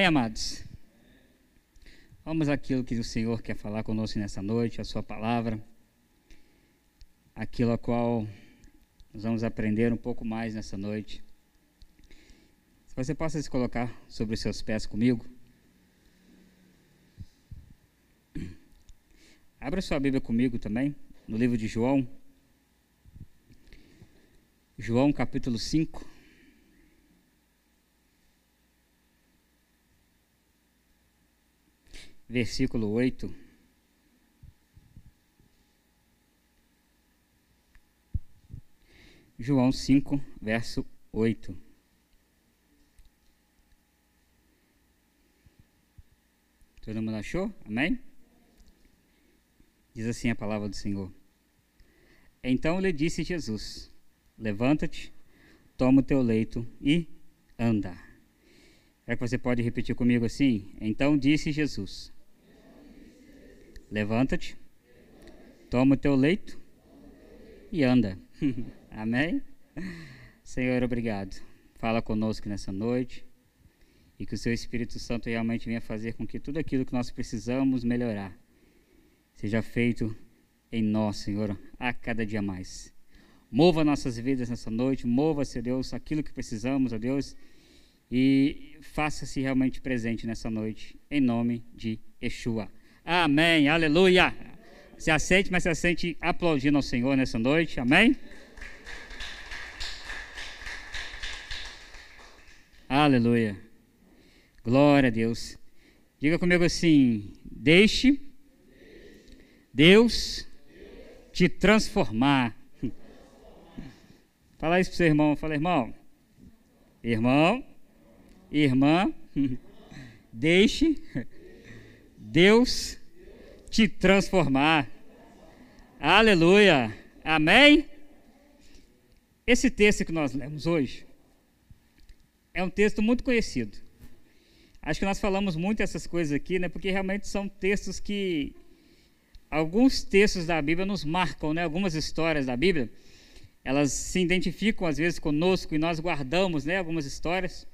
Amém, amados? Vamos àquilo que o Senhor quer falar conosco nessa noite, a Sua palavra, aquilo a qual nós vamos aprender um pouco mais nessa noite. Se você possa se colocar sobre os seus pés comigo. Abra sua Bíblia comigo também, no livro de João. João capítulo 5. Versículo 8. João 5, verso 8. Todo mundo achou? Amém? Diz assim a palavra do Senhor. Então lhe disse Jesus: Levanta-te, toma o teu leito e anda. É que você pode repetir comigo assim? Então disse Jesus: Levanta-te, toma o teu leito e anda. Amém? Senhor, obrigado. Fala conosco nessa noite e que o seu Espírito Santo realmente venha fazer com que tudo aquilo que nós precisamos melhorar seja feito em nós, Senhor, a cada dia mais. Mova nossas vidas nessa noite, mova-se, Deus, aquilo que precisamos, ó Deus, e faça-se realmente presente nessa noite, em nome de Yeshua. Amém, aleluia. Se aceite, mas se aceite aplaudindo ao Senhor nessa noite, amém? Aleluia. Glória a Deus. Diga comigo assim: deixe Deus te transformar. Fala isso para o seu irmão. Fala, irmão. Irmão. Irmã. Deixe Deus te transformar. Aleluia. Amém? Esse texto que nós lemos hoje é um texto muito conhecido. Acho que nós falamos muito essas coisas aqui, né? Porque realmente são textos que alguns textos da Bíblia nos marcam, né? Algumas histórias da Bíblia, elas se identificam às vezes conosco e nós guardamos, né, algumas histórias.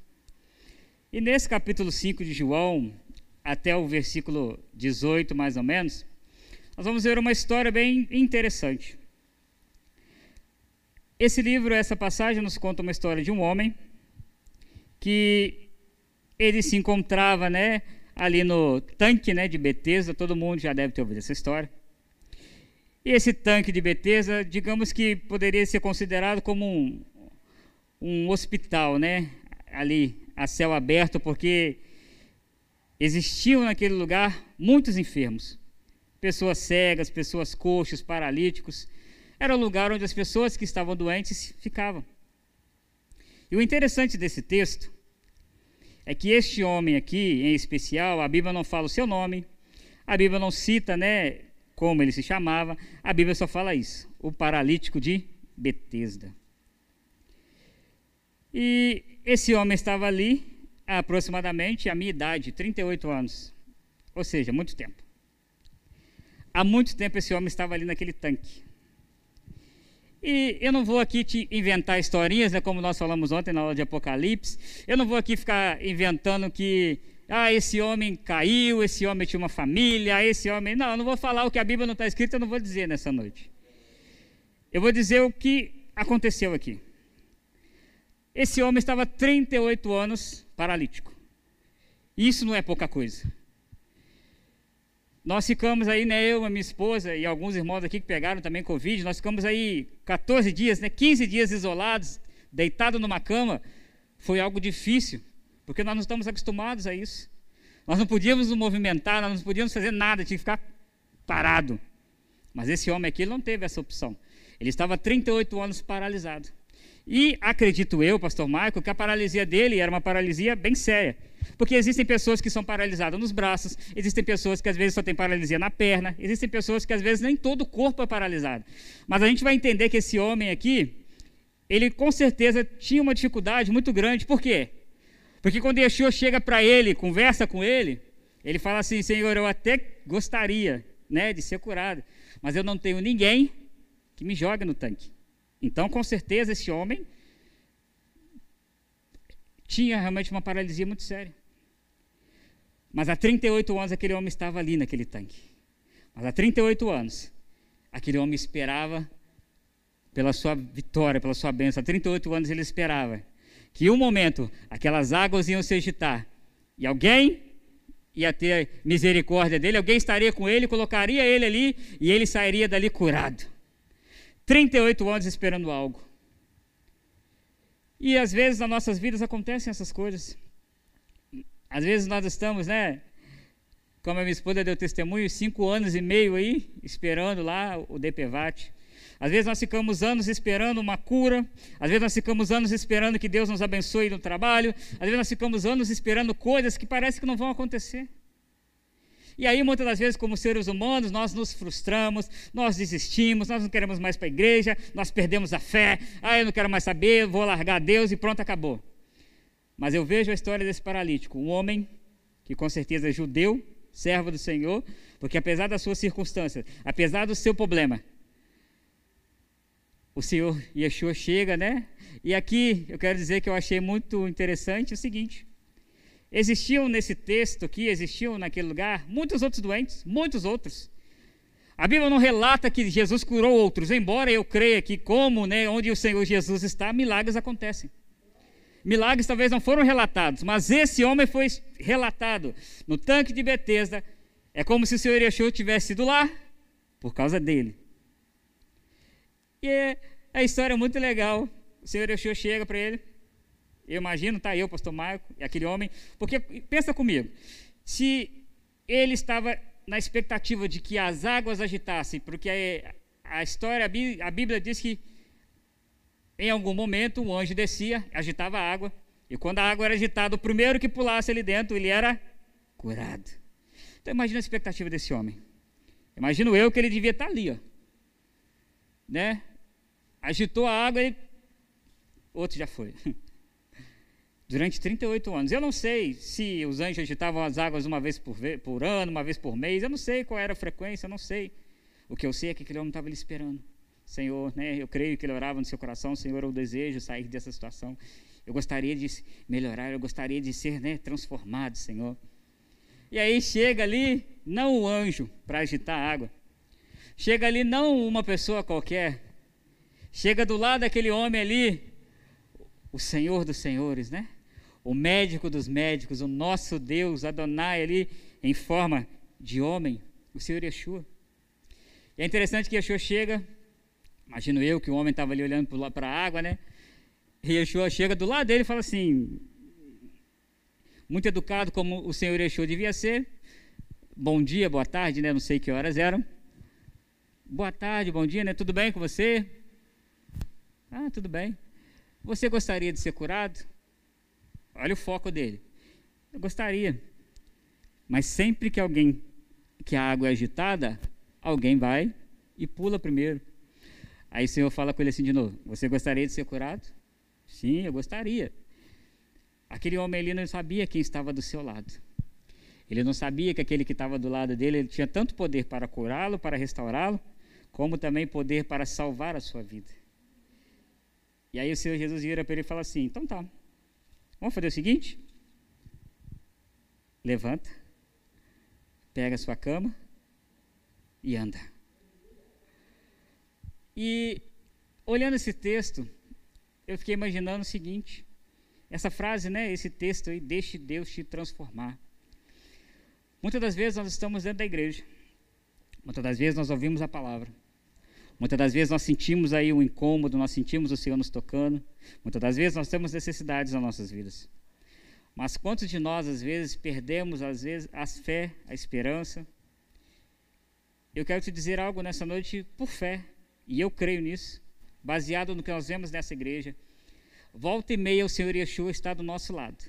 E nesse capítulo 5 de João, até o versículo 18 mais ou menos, nós vamos ver uma história bem interessante. Esse livro, essa passagem nos conta uma história de um homem que ele se encontrava, né, ali no tanque né, de Betesda, todo mundo já deve ter ouvido essa história. E esse tanque de Betesda, digamos que poderia ser considerado como um, um hospital, né, ali a céu aberto, porque existiam naquele lugar muitos enfermos, pessoas cegas, pessoas coxas, paralíticos. Era o lugar onde as pessoas que estavam doentes ficavam. E o interessante desse texto é que este homem aqui, em especial, a Bíblia não fala o seu nome, a Bíblia não cita, né, como ele se chamava, a Bíblia só fala isso, o paralítico de Betesda. E esse homem estava ali aproximadamente a minha idade, 38 anos. Ou seja, muito tempo. Há muito tempo esse homem estava ali naquele tanque. E eu não vou aqui te inventar historinhas, né, como nós falamos ontem na aula de Apocalipse. Eu não vou aqui ficar inventando que ah, esse homem caiu, esse homem tinha uma família, esse homem. Não, eu não vou falar o que a Bíblia não está escrita, eu não vou dizer nessa noite. Eu vou dizer o que aconteceu aqui. Esse homem estava 38 anos paralítico. Isso não é pouca coisa. Nós ficamos aí, né, eu, a minha esposa e alguns irmãos aqui que pegaram também Covid, nós ficamos aí 14 dias, né, 15 dias isolados, deitados numa cama. Foi algo difícil, porque nós não estamos acostumados a isso. Nós não podíamos nos movimentar, nós não podíamos fazer nada, tinha que ficar parado. Mas esse homem aqui não teve essa opção. Ele estava 38 anos paralisado. E acredito eu, pastor Michael, que a paralisia dele era uma paralisia bem séria. Porque existem pessoas que são paralisadas nos braços, existem pessoas que às vezes só têm paralisia na perna, existem pessoas que às vezes nem todo o corpo é paralisado. Mas a gente vai entender que esse homem aqui, ele com certeza tinha uma dificuldade muito grande. Por quê? Porque quando Yeshua chega para ele, conversa com ele, ele fala assim: Senhor, eu até gostaria né, de ser curado, mas eu não tenho ninguém que me jogue no tanque. Então, com certeza, esse homem tinha realmente uma paralisia muito séria. Mas há 38 anos aquele homem estava ali naquele tanque. Mas há 38 anos, aquele homem esperava pela sua vitória, pela sua bênção. Há 38 anos ele esperava que um momento aquelas águas iam se agitar e alguém ia ter misericórdia dele, alguém estaria com ele, colocaria ele ali e ele sairia dali curado. 38 anos esperando algo. E às vezes nas nossas vidas acontecem essas coisas. Às vezes nós estamos, né? Como a minha esposa deu testemunho, cinco anos e meio aí, esperando lá o DPVAT. Às vezes nós ficamos anos esperando uma cura, às vezes nós ficamos anos esperando que Deus nos abençoe no trabalho, às vezes nós ficamos anos esperando coisas que parece que não vão acontecer. E aí, muitas das vezes, como seres humanos, nós nos frustramos, nós desistimos, nós não queremos mais para a igreja, nós perdemos a fé, ah, eu não quero mais saber, vou largar Deus e pronto, acabou. Mas eu vejo a história desse paralítico, um homem que com certeza é judeu, servo do Senhor, porque apesar das suas circunstâncias, apesar do seu problema, o Senhor Yeshua chega, né? E aqui eu quero dizer que eu achei muito interessante o seguinte: existiam nesse texto aqui, existiam naquele lugar muitos outros doentes, muitos outros. A Bíblia não relata que Jesus curou outros, embora eu creia que, como, né, onde o Senhor Jesus está, milagres acontecem. Milagres talvez não foram relatados, mas esse homem foi relatado no tanque de Betesda. É como se o Senhor Yeshua tivesse ido lá por causa dele. E é, a história é muito legal. O Senhor Yeshua chega para ele. Eu imagino, tá eu, pastor Marco, e aquele homem. Porque, pensa comigo, se ele estava na expectativa de que as águas agitassem, porque a, a história, a Bíblia diz que em algum momento um anjo descia, agitava a água, e quando a água era agitada, o primeiro que pulasse ali dentro, ele era curado. Então imagina a expectativa desse homem. Imagino eu que ele devia estar ali, ó. Né? Agitou a água e outro já foi. Durante 38 anos. Eu não sei se os anjos agitavam as águas uma vez por, por ano, uma vez por mês. Eu não sei qual era a frequência, eu não sei. O que eu sei é que aquele homem estava ali esperando. Senhor, né, eu creio que ele orava no seu coração, Senhor, eu desejo sair dessa situação. Eu gostaria de melhorar, eu gostaria de ser né, transformado, Senhor. E aí chega ali, não o anjo para agitar a água. Chega ali não uma pessoa qualquer. Chega do lado daquele homem ali, o Senhor dos senhores, né? O médico dos médicos, o nosso Deus, Adonai ali, em forma de homem, o Senhor Yeshua. E é interessante que Yeshua chega Imagino eu que o homem estava ali olhando para a água, né? E Yeshua chega do lado dele e fala assim, muito educado como o Senhor Yeshua devia ser. Bom dia, boa tarde, né? Não sei que horas eram. Boa tarde, bom dia, né? Tudo bem com você? Ah, tudo bem. Você gostaria de ser curado? Olha o foco dele. Eu gostaria. Mas sempre que alguém, que a água é agitada, alguém vai e pula primeiro. Aí o Senhor fala com ele assim de novo: Você gostaria de ser curado? Sim, eu gostaria. Aquele homem ali não sabia quem estava do seu lado. Ele não sabia que aquele que estava do lado dele ele tinha tanto poder para curá-lo, para restaurá-lo, como também poder para salvar a sua vida. E aí o Senhor Jesus vira para ele e fala assim: Então tá, vamos fazer o seguinte? Levanta, pega a sua cama e anda. E olhando esse texto, eu fiquei imaginando o seguinte: essa frase, né, esse texto aí, deixe Deus te transformar. Muitas das vezes nós estamos dentro da igreja, muitas das vezes nós ouvimos a palavra, muitas das vezes nós sentimos aí o incômodo, nós sentimos o Senhor nos tocando, muitas das vezes nós temos necessidades nas nossas vidas. Mas quantos de nós, às vezes, perdemos, às vezes, a fé, a esperança? Eu quero te dizer algo nessa noite por fé, e eu creio nisso, baseado no que nós vemos nessa igreja. Volta e meia o Senhor Yeshua está do nosso lado.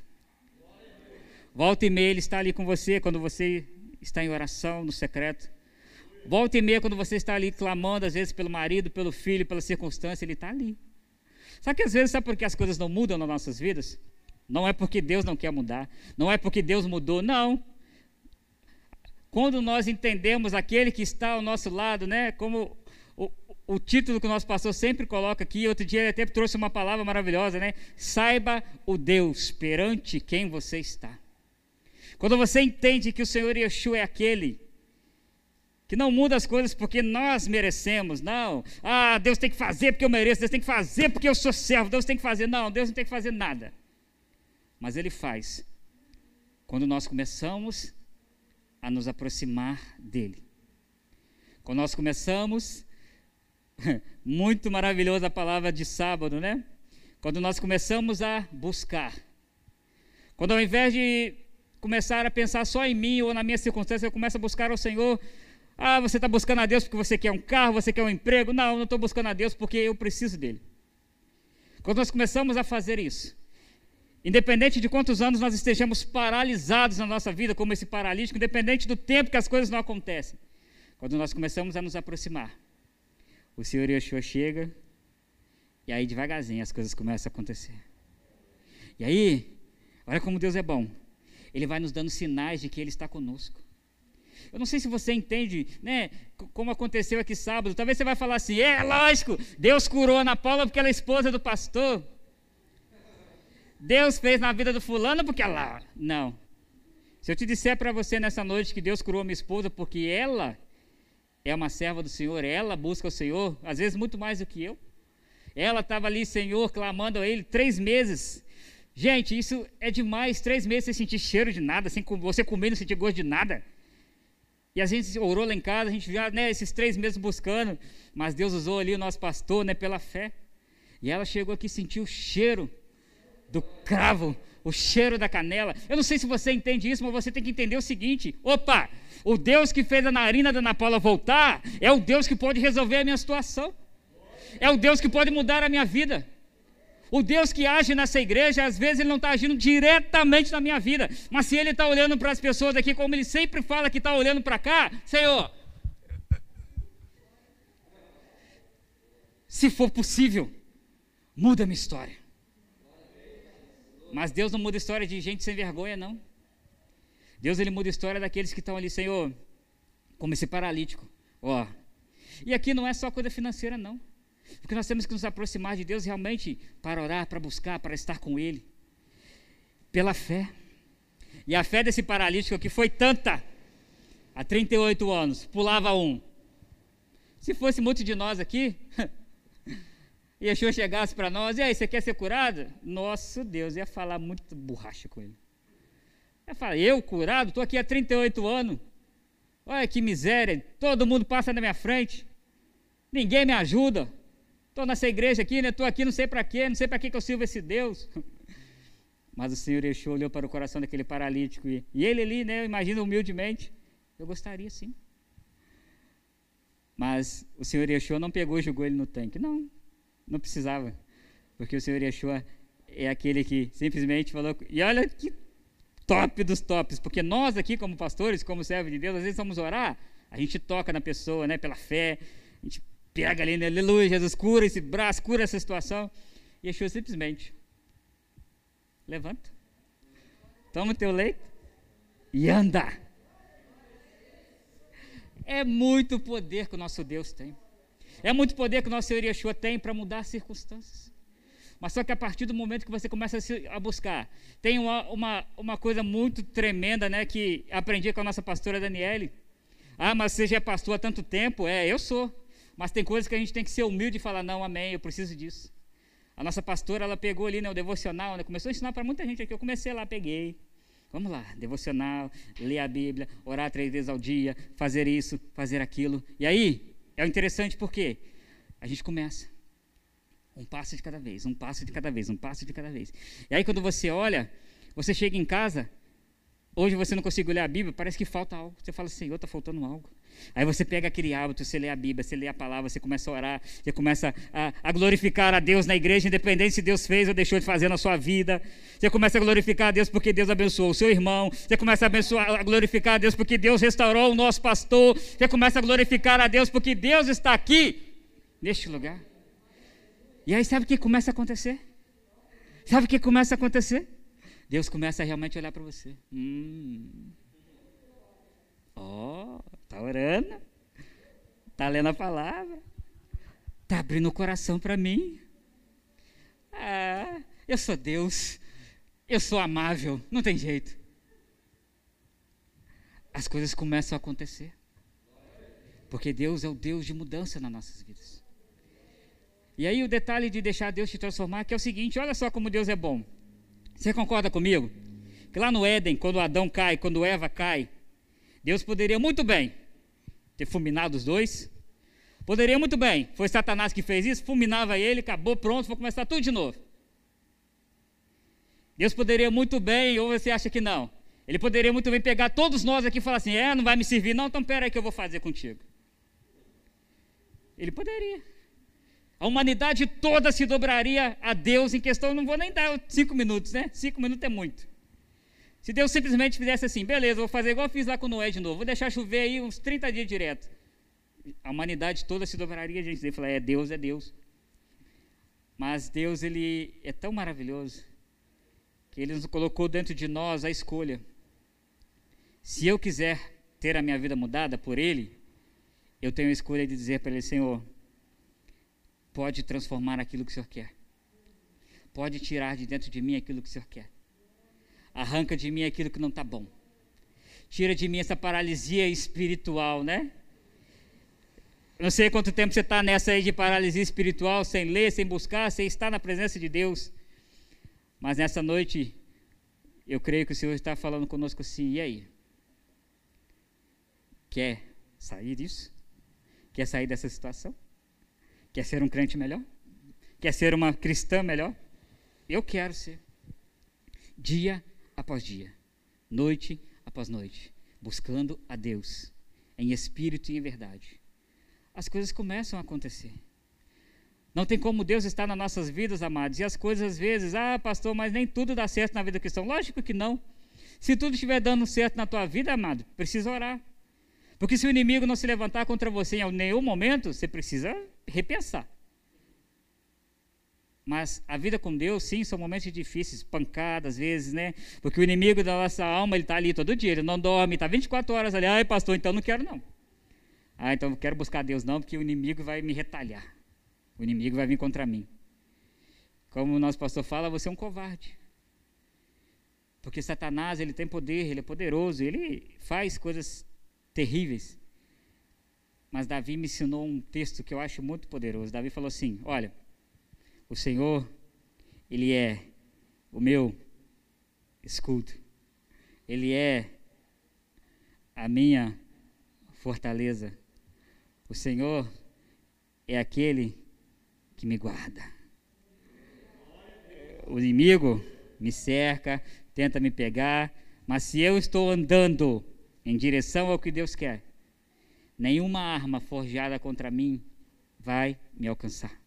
Volta e meia Ele está ali com você quando você está em oração, no secreto. Volta e meia quando você está ali clamando, às vezes pelo marido, pelo filho, pela circunstância, Ele está ali. Só que às vezes, sabe por que as coisas não mudam nas nossas vidas? Não é porque Deus não quer mudar, não é porque Deus mudou, não. Quando nós entendemos aquele que está ao nosso lado, né, como o título que o nosso pastor sempre coloca aqui, outro dia ele até trouxe uma palavra maravilhosa, né? Saiba o Deus perante quem você está. Quando você entende que o Senhor Yeshua é aquele que não muda as coisas porque nós merecemos, não. Ah, Deus tem que fazer porque eu mereço, Deus tem que fazer porque eu sou servo, Deus tem que fazer. Não, Deus não tem que fazer nada. Mas Ele faz quando nós começamos a nos aproximar dEle. Quando nós começamos, muito maravilhosa a palavra de sábado, né? Quando nós começamos a buscar. Quando ao invés de começar a pensar só em mim ou na minha circunstância, eu começo a buscar ao Senhor, ah, você está buscando a Deus porque você quer um carro, você quer um emprego. Não, eu não estou buscando a Deus porque eu preciso dele. Quando nós começamos a fazer isso, independente de quantos anos nós estejamos paralisados na nossa vida, como esse paralítico, independente do tempo que as coisas não acontecem, quando nós começamos a nos aproximar, o Senhor Yeshua chega e aí devagarzinho as coisas começam a acontecer. E aí, olha como Deus é bom. Ele vai nos dando sinais de que Ele está conosco. Eu não sei se você entende, né, como aconteceu aqui sábado. Talvez você vai falar assim: é lógico, Deus curou Ana Paula porque ela é esposa do pastor. Deus fez na vida do fulano porque ela. Não. Se eu te disser para você nessa noite que Deus curou a minha esposa porque ela é uma serva do Senhor, ela busca o Senhor, às vezes muito mais do que eu. Ela estava ali, Senhor, clamando a Ele três meses. Gente, isso é demais. Três meses sem sentir cheiro de nada, sem você comer não sentir gosto de nada. E a gente orou lá em casa, a gente já, né, esses três meses buscando, mas Deus usou ali o nosso pastor, né, pela fé. E ela chegou aqui e sentiu o cheiro do cravo, o cheiro da canela. Eu não sei se você entende isso, mas você tem que entender o seguinte: opa, o Deus que fez a narina da Ana Paula voltar é o Deus que pode resolver a minha situação, é o Deus que pode mudar a minha vida. O Deus que age nessa igreja, às vezes ele não está agindo diretamente na minha vida, mas se ele está olhando para as pessoas aqui, como ele sempre fala que está olhando para cá, Senhor, se for possível, muda minha história. Mas Deus não muda a história de gente sem vergonha, não. Deus ele muda a história daqueles que estão ali, Senhor, como esse paralítico. Ó. E aqui não é só coisa financeira, não. Porque nós temos que nos aproximar de Deus realmente para orar, para buscar, para estar com Ele. Pela fé. E a fé desse paralítico aqui foi tanta. Há 38 anos, pulava um. Se fosse muito de nós aqui, e Yeshua chegasse para nós, e aí, você quer ser curado? Nosso Deus, ia falar muito borracha com ele. Ia falar, eu curado? Estou aqui há 38 anos. Olha que miséria, todo mundo passa na minha frente. Ninguém me ajuda. Estou nessa igreja aqui, né? Estou aqui, não sei para quê, não sei para que eu sirvo esse Deus. Mas o Senhor Yeshua olhou para o coração daquele paralítico e, e ele ali, né? Imagina humildemente, eu gostaria sim. Mas o Senhor Yeshua não pegou e jogou ele no tanque. Não, não precisava. Porque o Senhor Yeshua é aquele que simplesmente falou. E olha que top dos tops. Porque nós aqui, como pastores, como servos de Deus, às vezes vamos orar, a gente toca na pessoa, né? Pela fé. A gente pega ali, né? aleluia, Jesus cura esse braço, cura essa situação. E Yeshua simplesmente levanta, toma o teu leito e anda. É muito poder que o nosso Deus tem. É muito poder que o nosso Senhor Yeshua tem para mudar as circunstâncias. Mas só que a partir do momento que você começa a, se, a buscar, tem uma, uma, uma coisa muito tremenda, né, que aprendi com a nossa pastora Daniele. Ah, mas você já é pastor há tanto tempo? É, eu sou. Mas tem coisas que a gente tem que ser humilde e falar, não, amém, eu preciso disso. A nossa pastora, ela pegou ali né, o devocional, né, começou a ensinar para muita gente aqui. Eu comecei lá, peguei. Vamos lá, devocional, ler a Bíblia, orar três vezes ao dia, fazer isso, fazer aquilo. E aí, é interessante porque a gente começa. Um passo de cada vez, um passo de cada vez, um passo de cada vez. E aí, quando você olha, você chega em casa, hoje você não consegue ler a Bíblia, parece que falta algo. Você fala, Senhor, está faltando algo. Aí você pega aquele hábito, você lê a Bíblia, você lê a palavra, você começa a orar, você começa a, a, glorificar a Deus na igreja, independente se Deus fez ou deixou de fazer na sua vida. Você começa a glorificar a Deus porque Deus abençoou o seu irmão. Você começa a, abençoar, a glorificar a Deus porque Deus restaurou o nosso pastor. Você começa a glorificar a Deus porque Deus está aqui, neste lugar. E aí sabe o que começa a acontecer? Sabe o que começa a acontecer? Deus começa a realmente olhar para você. Hum. Ó, oh, tá orando, tá lendo a palavra, tá abrindo o coração para mim. Ah, eu sou Deus, eu sou amável, não tem jeito. as coisas começam a acontecer. Porque Deus é o Deus de mudança nas nossas vidas. E aí o detalhe de deixar Deus te transformar que é o seguinte, olha só como Deus é bom. Você concorda comigo? Que lá no Éden, quando Adão cai, quando Eva cai, Deus poderia muito bem ter fulminado os dois. Poderia muito bem. Foi Satanás que fez isso, fulminava ele, acabou, pronto, vou começar tudo de novo. Deus poderia muito bem, ou você acha que não? Ele poderia muito bem pegar todos nós aqui e falar assim: é, não vai me servir, não, então pera aí que eu vou fazer contigo. Ele poderia. A humanidade toda se dobraria a Deus em questão, não vou nem dar cinco minutos, né? Cinco minutos é muito. Se Deus simplesmente fizesse assim, beleza, vou fazer igual eu fiz lá com Noé de novo, vou deixar chover aí uns 30 dias direto. A humanidade toda se dobraria a gente e falar, é Deus, é Deus. Mas Deus, ele é tão maravilhoso que ele nos colocou dentro de nós a escolha. Se eu quiser ter a minha vida mudada por ele, eu tenho a escolha de dizer para ele, Senhor, pode transformar aquilo que o Senhor quer. Pode tirar de dentro de mim aquilo que o Senhor quer. Arranca de mim aquilo que não está bom. Tira de mim essa paralisia espiritual, né? Não sei quanto tempo você está nessa aí de paralisia espiritual, sem ler, sem buscar, sem estar na presença de Deus. Mas nessa noite, eu creio que o Senhor está falando conosco assim, e aí? Quer sair disso? Quer sair dessa situação? Quer ser um crente melhor? Quer ser uma cristã melhor? Eu quero ser. Dia após dia, noite após noite, buscando a Deus, em espírito e em verdade. As coisas começam a acontecer. Não tem como Deus estar nas nossas vidas, amados. E as coisas às vezes, ah, pastor, mas nem tudo dá certo na vida cristã. Lógico que não. Se tudo estiver dando certo na tua vida, amado, precisa orar. Porque se o inimigo não se levantar contra você em nenhum momento, você precisa repensar. Mas a vida com Deus, sim, são momentos difíceis, pancadas, às vezes, né? Porque o inimigo da nossa alma, ele está ali todo dia, ele não dorme, está 24 horas ali. Ai, pastor, então não quero não. Ah, então não quero buscar Deus não, porque o inimigo vai me retalhar. O inimigo vai vir contra mim. Como o nosso pastor fala, você é um covarde. Porque Satanás, ele tem poder, ele é poderoso, ele faz coisas terríveis. Mas Davi me ensinou um texto que eu acho muito poderoso. Davi falou assim: Olha, o Senhor, Ele é o meu escudo, Ele é a minha fortaleza. O Senhor é aquele que me guarda. O inimigo me cerca, tenta me pegar, mas se eu estou andando em direção ao que Deus quer, nenhuma arma forjada contra mim vai me alcançar.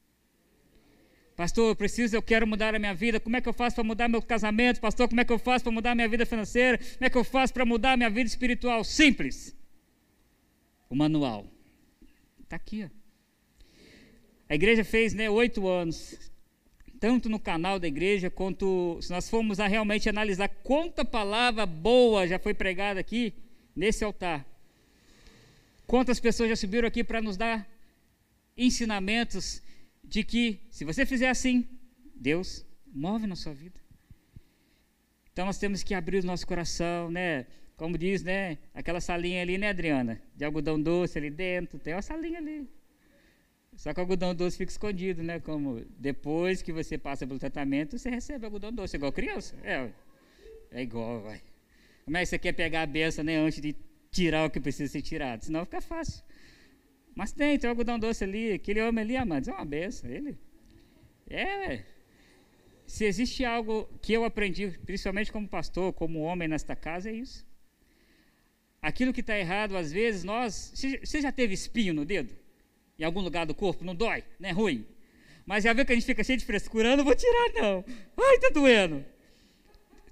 Pastor, eu preciso, eu quero mudar a minha vida. Como é que eu faço para mudar meu casamento? Pastor, como é que eu faço para mudar minha vida financeira? Como é que eu faço para mudar minha vida espiritual? Simples. O manual. Está aqui. Ó. A igreja fez né, oito anos. Tanto no canal da igreja, quanto se nós formos a realmente analisar quanta palavra boa já foi pregada aqui nesse altar. Quantas pessoas já subiram aqui para nos dar ensinamentos de que, se você fizer assim, Deus move na sua vida. Então nós temos que abrir o nosso coração, né? Como diz, né? Aquela salinha ali, né, Adriana? De algodão doce ali dentro, tem uma salinha ali. Só que o algodão doce fica escondido, né? Como depois que você passa pelo tratamento, você recebe algodão doce, igual criança. É, é igual, vai. Como é que você quer pegar a benção né, antes de tirar o que precisa ser tirado, senão fica fácil. Mas tem, tem o algodão doce ali, aquele homem ali, amados, é uma benção, ele. É, se existe algo que eu aprendi, principalmente como pastor, como homem nesta casa, é isso. Aquilo que está errado, às vezes, nós. Você já teve espinho no dedo? Em algum lugar do corpo? Não dói? Não é ruim? Mas já viu que a gente fica cheio de frescura? Eu não vou tirar, não. Ai, tá doendo.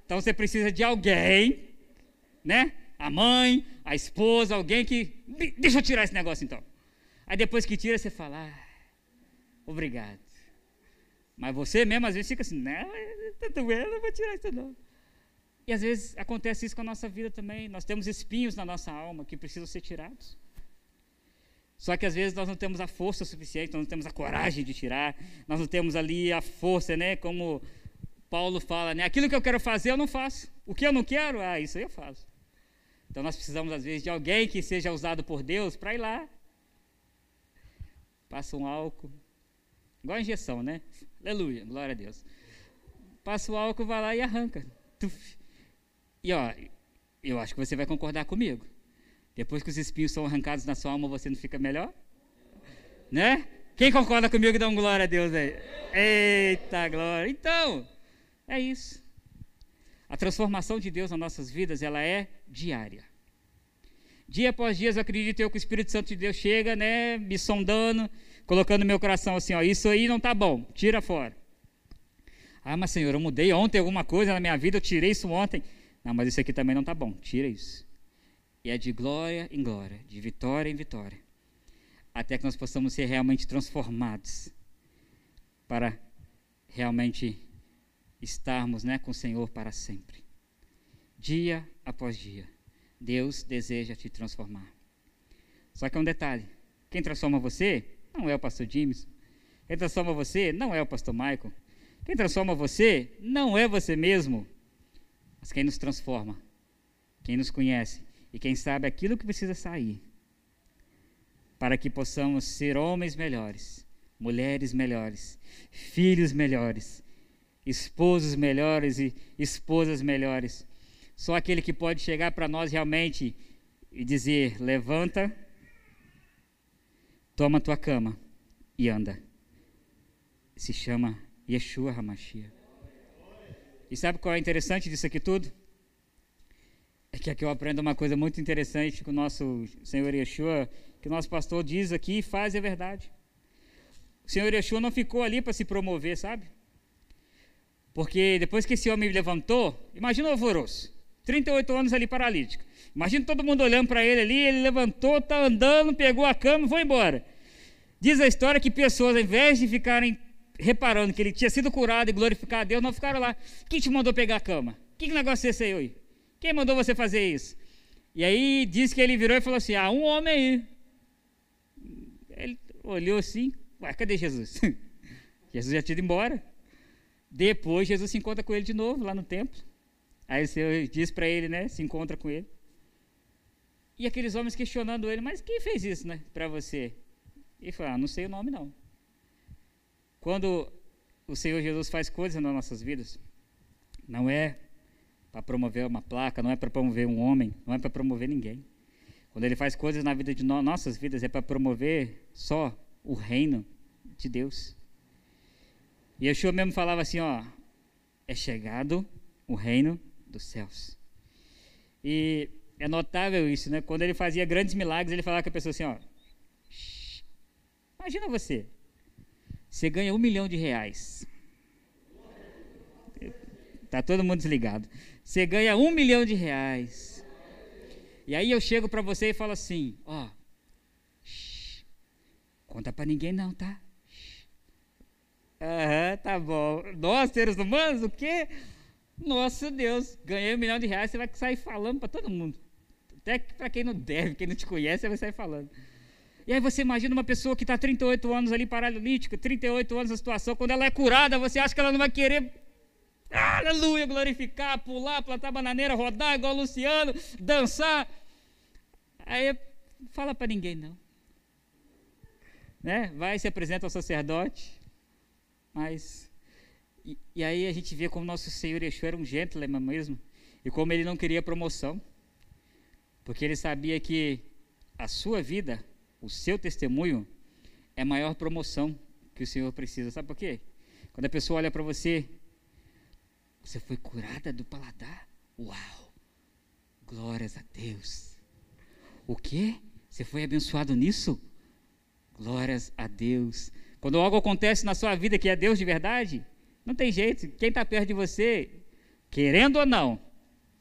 Então você precisa de alguém, né? a mãe, a esposa, alguém que. Deixa eu tirar esse negócio então. Aí depois que tira, você fala, ah, obrigado. Mas você mesmo às vezes fica assim, não, está doendo, não vou tirar isso não. E às vezes acontece isso com a nossa vida também. Nós temos espinhos na nossa alma que precisam ser tirados. Só que às vezes nós não temos a força suficiente, nós não temos a coragem de tirar, nós não temos ali a força, né? Como Paulo fala, né? Aquilo que eu quero fazer eu não faço. O que eu não quero, ah, isso aí eu faço. Então nós precisamos, às vezes, de alguém que seja usado por Deus para ir lá. Passa um álcool. Igual a injeção, né? Aleluia, glória a Deus. Passa o álcool, vai lá e arranca. Tuf. E ó, eu acho que você vai concordar comigo. Depois que os espinhos são arrancados na sua alma, você não fica melhor? Né? Quem concorda comigo, dá um glória a Deus aí. Eita glória. Então, é isso. A transformação de Deus nas nossas vidas, ela é diária. Dia após dia, acredito eu que o Espírito Santo de Deus chega, né, me sondando, colocando no meu coração assim, ó, isso aí não tá bom, tira fora. Ah, mas Senhor, eu mudei ontem alguma coisa na minha vida, eu tirei isso ontem. Não, mas isso aqui também não tá bom, tira isso. E é de glória em glória, de vitória em vitória, até que nós possamos ser realmente transformados para realmente estarmos, né, com o Senhor para sempre. Dia após dia. Deus deseja te transformar. Só que é um detalhe: quem transforma você não é o pastor James. Quem transforma você não é o pastor Michael. Quem transforma você não é você mesmo. Mas quem nos transforma, quem nos conhece e quem sabe aquilo que precisa sair, para que possamos ser homens melhores, mulheres melhores, filhos melhores, esposos melhores e esposas melhores só aquele que pode chegar para nós realmente e dizer: levanta, toma tua cama e anda. Se chama Yeshua Hamashia. E sabe qual é interessante disso aqui tudo? É que aqui eu aprendo uma coisa muito interessante com o nosso Senhor Yeshua, que o nosso pastor diz aqui e faz é verdade. O Senhor Yeshua não ficou ali para se promover, sabe? Porque depois que esse homem levantou, imagina o alvoroço. 38 anos ali paralítico. Imagina todo mundo olhando para ele ali, ele levantou, está andando, pegou a cama e foi embora. Diz a história que pessoas, ao invés de ficarem reparando que ele tinha sido curado e glorificar a Deus, não ficaram lá. Quem te mandou pegar a cama? Que negócio é esse aí? Quem mandou você fazer isso? E aí diz que ele virou e falou assim: Ah, um homem aí. Ele olhou assim, ué, cadê Jesus? Jesus já tinha ido embora. Depois Jesus se encontra com ele de novo lá no templo. Aí o Senhor diz para ele, né? Se encontra com ele. E aqueles homens questionando ele, mas quem fez isso, né? Para você? Ele falou, ah, não sei o nome não. Quando o Senhor Jesus faz coisas nas nossas vidas, não é para promover uma placa, não é para promover um homem, não é para promover ninguém. Quando ele faz coisas na vida de no nossas vidas, é para promover só o reino de Deus. E Yeshua mesmo falava assim, ó, é chegado o reino dos céus. E é notável isso, né? Quando ele fazia grandes milagres, ele falava com a pessoa assim, ó. Imagina você. Você ganha um milhão de reais. Tá todo mundo desligado. Você ganha um milhão de reais. E aí eu chego para você e falo assim, ó. Conta para ninguém não, tá? Aham, tá bom. Nós, seres humanos, o quê? Nossa Deus, ganhei um milhão de reais, você vai sair falando para todo mundo. Até para quem não deve, quem não te conhece, você vai sair falando. E aí você imagina uma pessoa que está 38 anos ali paralítica, 38 anos na situação, quando ela é curada, você acha que ela não vai querer, aleluia, glorificar, pular, plantar bananeira, rodar igual o Luciano, dançar. Aí fala para ninguém não. Né? Vai se apresenta ao sacerdote, mas e, aí a gente vê como nosso Senhor Yeshua era um gentleman mesmo, e como ele não queria promoção, porque ele sabia que a sua vida, o seu testemunho, é a maior promoção que o Senhor precisa. Sabe por quê? Quando a pessoa olha para você, você foi curada do paladar. Uau! Glórias a Deus. O quê? Você foi abençoado nisso? Glórias a Deus. Quando algo acontece na sua vida que é Deus de verdade, não tem jeito. Quem está perto de você, querendo ou não,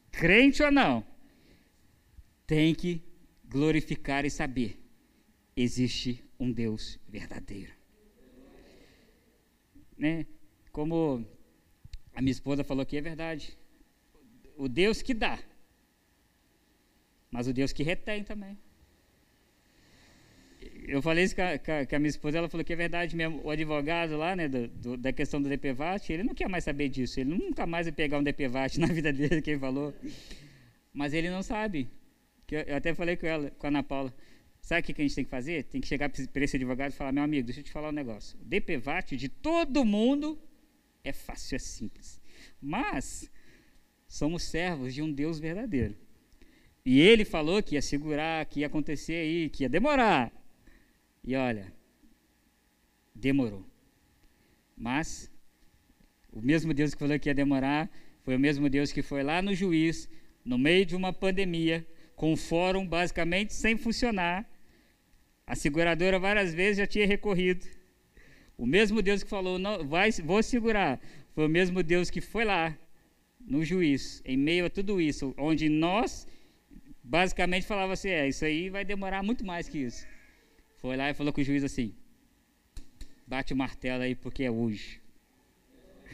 crente ou não, tem que glorificar e saber: existe um Deus verdadeiro. Né? Como a minha esposa falou aqui, é verdade. O Deus que dá, mas o Deus que retém também eu falei isso com a, com a, minha esposa, ela falou que é verdade mesmo. O advogado lá, né, do, do, da questão do DPVAT, ele não quer mais saber disso. Ele nunca mais vai pegar um DPVAT na vida dele, quem falou. Mas ele não sabe que eu, eu até falei com ela, com a Ana Paula. Sabe o que, que a gente tem que fazer? Tem que chegar para esse advogado e falar, meu amigo, deixa eu te falar um negócio. O DPVAT de todo mundo é fácil, é simples. Mas somos servos de um Deus verdadeiro. E ele falou que ia segurar, que ia acontecer aí, que ia demorar. E olha, demorou. Mas o mesmo Deus que falou que ia demorar foi o mesmo Deus que foi lá no juiz, no meio de uma pandemia, com o fórum basicamente sem funcionar. A seguradora várias vezes já tinha recorrido. O mesmo Deus que falou, não, vai, vou segurar, foi o mesmo Deus que foi lá no juiz, em meio a tudo isso, onde nós basicamente falava assim, é, isso aí vai demorar muito mais que isso. Foi lá e falou com o juiz assim: bate o martelo aí porque é hoje.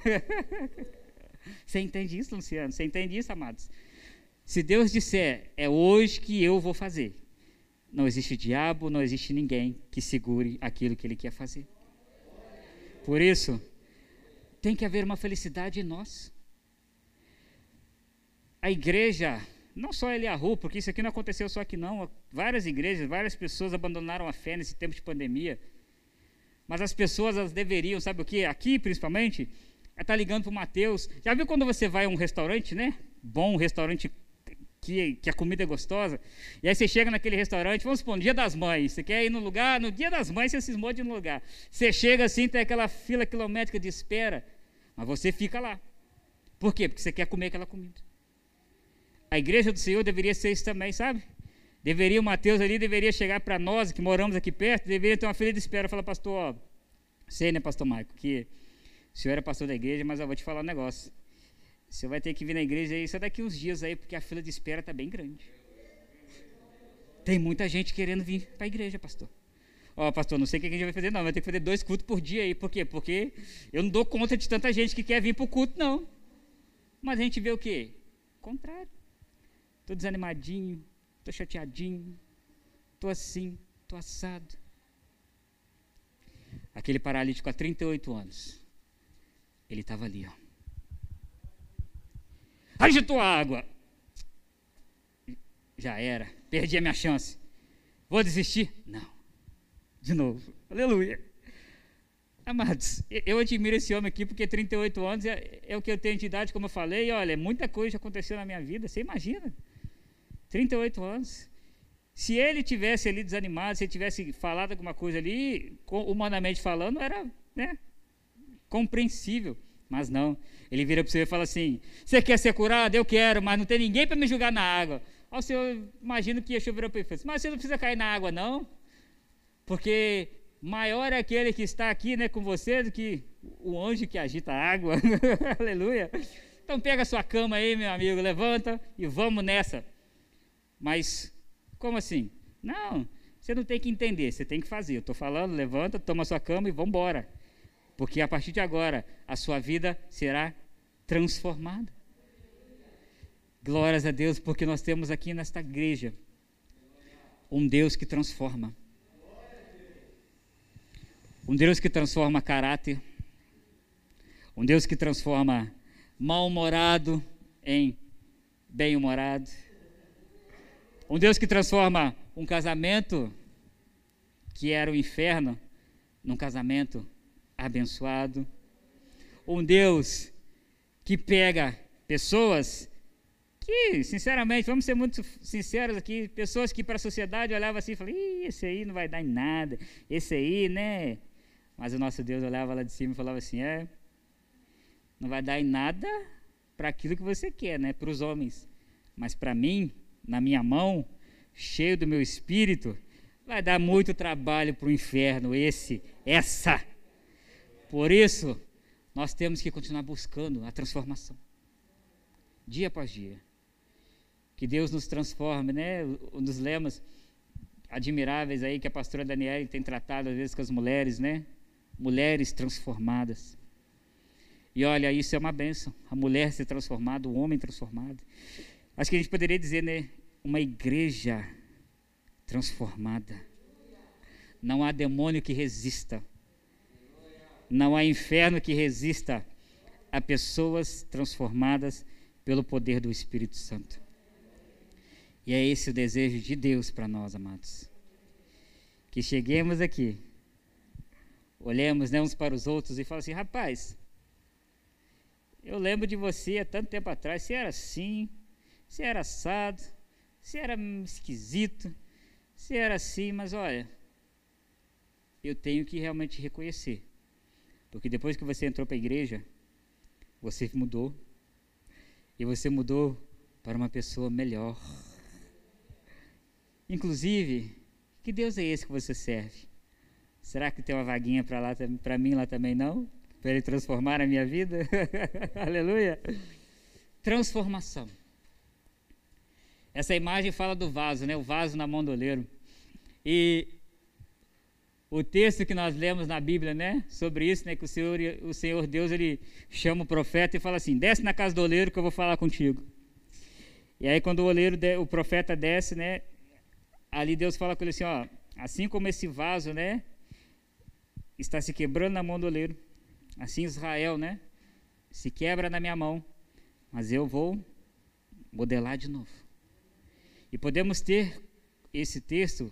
Você entende isso, Luciano? Você entende isso, amados? Se Deus disser, é hoje que eu vou fazer, não existe diabo, não existe ninguém que segure aquilo que ele quer fazer. Por isso, tem que haver uma felicidade em nós. A igreja, não só Eliahu, porque isso aqui não aconteceu só aqui não, várias igrejas, várias pessoas abandonaram a fé nesse tempo de pandemia. Mas as pessoas elas deveriam, sabe o que? Aqui principalmente, é estar tá ligando para o Mateus. Já viu quando você vai a um restaurante, né? Bom, restaurante que, que a comida é gostosa. E aí você chega naquele restaurante, vamos supor, no dia das mães. Você quer ir no lugar, no dia das mães você de ir no lugar. Você chega assim, tem aquela fila quilométrica de espera, mas você fica lá. Por quê? Porque você quer comer aquela comida. A igreja do Senhor deveria ser isso também, sabe? Deveria, o Mateus ali deveria chegar para nós que moramos aqui perto, deveria ter uma fila de espera. Falar, pastor, ó, sei, né, pastor Maico, que o senhor é pastor da igreja, mas eu vou te falar um negócio. Você vai ter que vir na igreja aí só daqui uns dias aí, porque a fila de espera está bem grande. Tem muita gente querendo vir para a igreja, pastor. Ó, pastor, não sei o que a gente vai fazer, não. Vai ter que fazer dois cultos por dia aí. Por quê? Porque eu não dou conta de tanta gente que quer vir para o culto, não. Mas a gente vê o quê? O contrário. Estou desanimadinho, estou chateadinho, estou assim, estou assado. Aquele paralítico há 38 anos. Ele estava ali, ó agitou a água. Já era, perdi a minha chance. Vou desistir? Não. De novo. Aleluia. Amados, eu admiro esse homem aqui porque 38 anos é, é, o que eu tenho de idade, como eu falei. E olha, muita coisa aconteceu na minha vida, você imagina. 38 anos. Se ele tivesse ali desanimado, se ele tivesse falado alguma coisa ali, humanamente falando, era né, compreensível. Mas não. Ele vira para você e fala assim: Você quer ser curado? Eu quero, mas não tem ninguém para me jogar na água. Aí o senhor imagina que Yeshua virou para ele Mas você não precisa cair na água, não. Porque maior é aquele que está aqui né, com você do que o anjo que agita a água. Aleluia. Então pega a sua cama aí, meu amigo, levanta e vamos nessa. Mas, como assim? Não, você não tem que entender, você tem que fazer. Eu estou falando, levanta, toma sua cama e vamos embora. Porque a partir de agora, a sua vida será transformada. Glórias a Deus, porque nós temos aqui nesta igreja um Deus que transforma. Um Deus que transforma caráter. Um Deus que transforma mal-humorado em bem-humorado. Um Deus que transforma um casamento que era o inferno num casamento abençoado. Um Deus que pega pessoas que, sinceramente, vamos ser muito sinceros aqui, pessoas que para a sociedade olhavam assim e falavam, esse aí não vai dar em nada, esse aí, né? Mas o nosso Deus olhava lá de cima e falava assim, é, não vai dar em nada para aquilo que você quer, né? Para os homens. Mas para mim, na minha mão, cheio do meu espírito, vai dar muito trabalho para o inferno, esse, essa. Por isso, nós temos que continuar buscando a transformação, dia após dia. Que Deus nos transforme, né? Um dos lemas admiráveis aí que a pastora Daniela tem tratado às vezes com as mulheres, né? Mulheres transformadas. E olha, isso é uma benção. A mulher ser transformada, o homem transformado. Acho que a gente poderia dizer, né? Uma igreja transformada. Não há demônio que resista não há inferno que resista a pessoas transformadas pelo poder do Espírito Santo. E é esse o desejo de Deus para nós, amados. Que cheguemos aqui, olhemos né, uns para os outros e falemos assim: rapaz, eu lembro de você há tanto tempo atrás, você era assim, você era assado, você era esquisito, você era assim, mas olha, eu tenho que realmente reconhecer. Porque depois que você entrou para a igreja, você mudou. E você mudou para uma pessoa melhor. Inclusive, que Deus é esse que você serve? Será que tem uma vaguinha para lá para mim lá também não? Para ele transformar a minha vida? Aleluia. Transformação. Essa imagem fala do vaso, né? O vaso na mão do oleiro. E o texto que nós lemos na Bíblia, né, sobre isso, né, que o Senhor, o Senhor Deus ele chama o profeta e fala assim: "Desce na casa do oleiro que eu vou falar contigo". E aí quando o oleiro, o profeta desce, né, ali Deus fala com ele assim, ó, assim como esse vaso, né, está se quebrando na mão do oleiro, assim Israel, né, se quebra na minha mão, mas eu vou modelar de novo. E podemos ter esse texto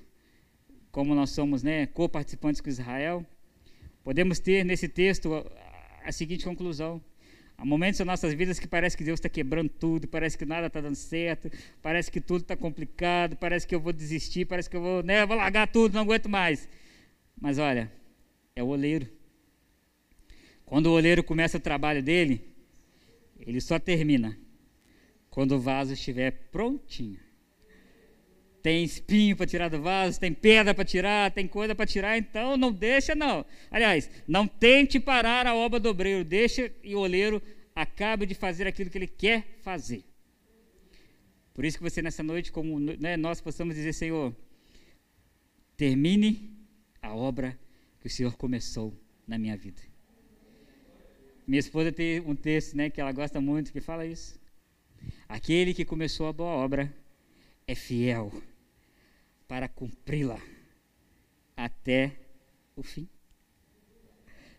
como nós somos né, co-participantes com Israel, podemos ter nesse texto a, seguinte conclusão. Há momentos em nossas vidas que parece que Deus está quebrando tudo, parece que nada está dando certo, parece que tudo está complicado, parece que eu vou desistir, parece que eu vou, né, eu vou largar tudo, não aguento mais. Mas olha, é o oleiro. Quando o oleiro começa o trabalho dele, ele só termina quando o vaso estiver prontinho tem espinho para tirar do vaso, tem pedra para tirar, tem coisa para tirar, então não deixa não. Aliás, não tente parar a obra do obreiro, deixa que o oleiro acabe de fazer aquilo que ele quer fazer. Por isso que você nessa noite, como né, nós possamos dizer, Senhor, termine a obra que o Senhor começou na minha vida. Minha esposa tem um texto, né, que ela gosta muito, que fala isso. Aquele que começou a boa obra é fiel para cumpri-la até o fim.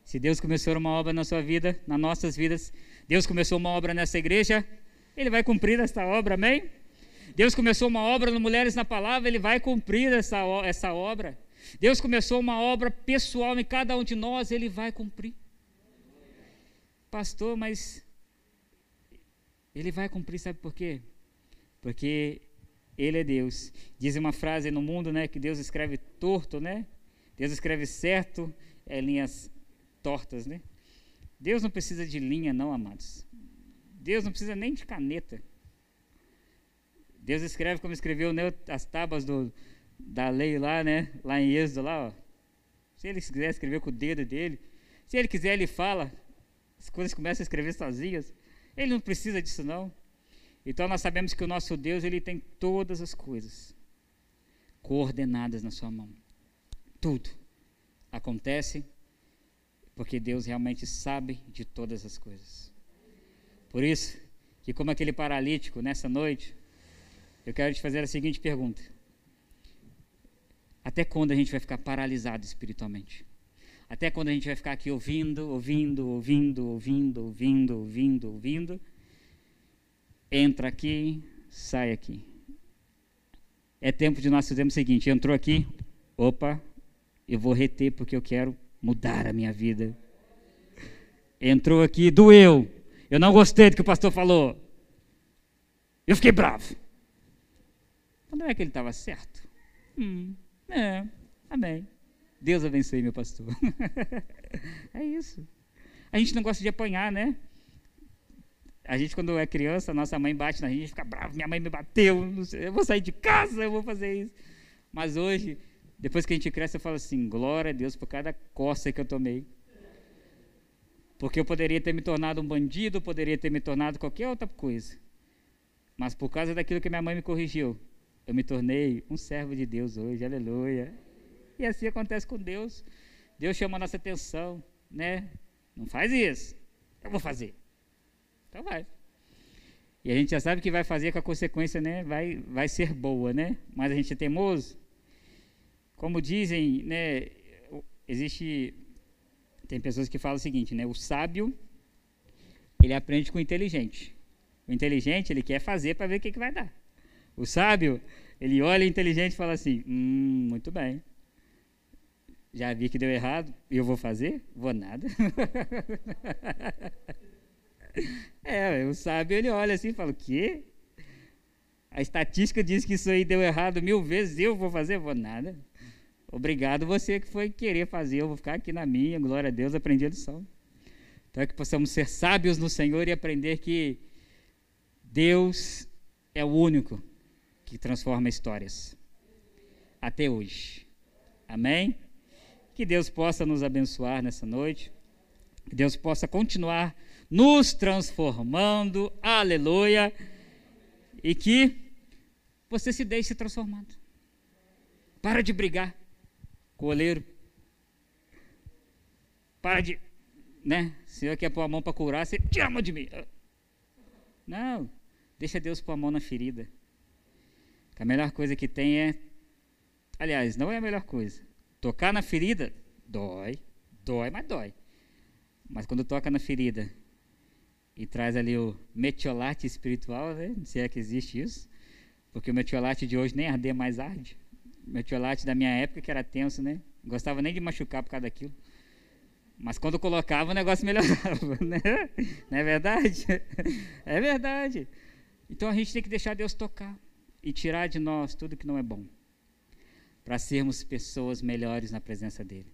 Se Deus começou uma obra na sua vida, nas nossas vidas, Deus começou uma obra nessa igreja, Ele vai cumprir esta obra, amém? Deus começou uma obra no Mulheres na Palavra, Ele vai cumprir essa, essa obra. Deus começou uma obra pessoal em cada um de nós, Ele vai cumprir. Pastor, mas Ele vai cumprir, sabe por quê? Porque ele é Deus. Diz uma frase no mundo, né, que Deus escreve torto, né? Deus escreve certo, é linhas tortas, né? Deus não precisa de linha, não, amados. Deus não precisa nem de caneta. Deus escreve como escreveu né, as tábuas do, da lei lá, né? Lá em Êxodo, lá, ó. Se ele quiser escrever com o dedo dele, se ele quiser, ele fala. As coisas começam a escrever sozinhas. Ele não precisa disso, não. Então nós sabemos que o nosso Deus ele tem todas as coisas coordenadas na sua mão. Tudo acontece porque Deus realmente sabe de todas as coisas. Por isso, que como aquele paralítico nessa noite, eu quero te fazer a seguinte pergunta: Até quando a gente vai ficar paralisado espiritualmente? Até quando a gente vai ficar aqui ouvindo, ouvindo, ouvindo, ouvindo, ouvindo, ouvindo, ouvindo, entra aqui, sai aqui. É tempo de nós fazermos o seguinte: entrou aqui, opa, eu vou reter porque eu quero mudar a minha vida. Entrou aqui, doeu. Eu não gostei do que o pastor falou. Eu fiquei bravo. Não é que ele estava certo? Hum, é, amém. Deus abençoe meu pastor. é isso. A gente não gosta de apanhar, né? A gente, quando é criança, nossa mãe bate na gente, fica bravo, minha mãe me bateu, eu vou sair de casa, eu vou fazer isso. Mas hoje, depois que a gente cresce, eu falo assim: glória a Deus por cada coça que eu tomei. Porque eu poderia ter me tornado um bandido, poderia ter me tornado qualquer outra coisa. Mas por causa daquilo que minha mãe me corrigiu, eu me tornei um servo de Deus hoje, aleluia. E assim acontece com Deus. Deus chama a nossa atenção, né? Não faz isso, eu vou fazer. Então vai. E a gente já sabe que vai fazer com a consequência, né? Vai, vai ser boa, né? Mas a gente é teimoso. Como dizem, né? Existe. Tem pessoas que falam o seguinte, né? O sábio, ele aprende com o inteligente. O inteligente, ele quer fazer para ver o que, que vai dar. O sábio, ele olha inteligente e fala assim: Hum, muito bem. Já vi que deu errado, eu vou fazer? Vou nada. é, o sábio ele olha assim e fala: O quê? A estatística diz que isso aí deu errado mil vezes, eu vou fazer? Vou nada. Obrigado você que foi querer fazer, eu vou ficar aqui na minha, glória a Deus, aprendi a lição. Então é que possamos ser sábios no Senhor e aprender que Deus é o único que transforma histórias. Até hoje. Amém? Que Deus possa nos abençoar nessa noite. Que Deus possa continuar nos transformando. Aleluia. E que você se deixe transformado. Para de brigar com o oleiro. Para de, né? Se Senhor quer pôr a mão para curar, você tira a mão de mim. Não, deixa Deus pôr a mão na ferida. A melhor coisa que tem é, aliás, não é a melhor coisa. Tocar na ferida dói, dói, mas dói. Mas quando toca na ferida e traz ali o metiolate espiritual, né? se é que existe isso, porque o metiolate de hoje nem arder mais arde. O metiolate da minha época que era tenso, né? Não gostava nem de machucar por causa daquilo. Mas quando colocava o negócio melhorava, né? Não é verdade? É verdade. Então a gente tem que deixar Deus tocar e tirar de nós tudo que não é bom para sermos pessoas melhores na presença dEle.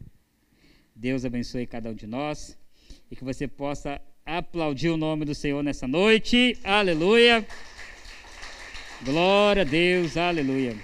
Deus abençoe cada um de nós e que você possa aplaudir o nome do Senhor nessa noite. Aleluia. Glória a Deus, aleluia.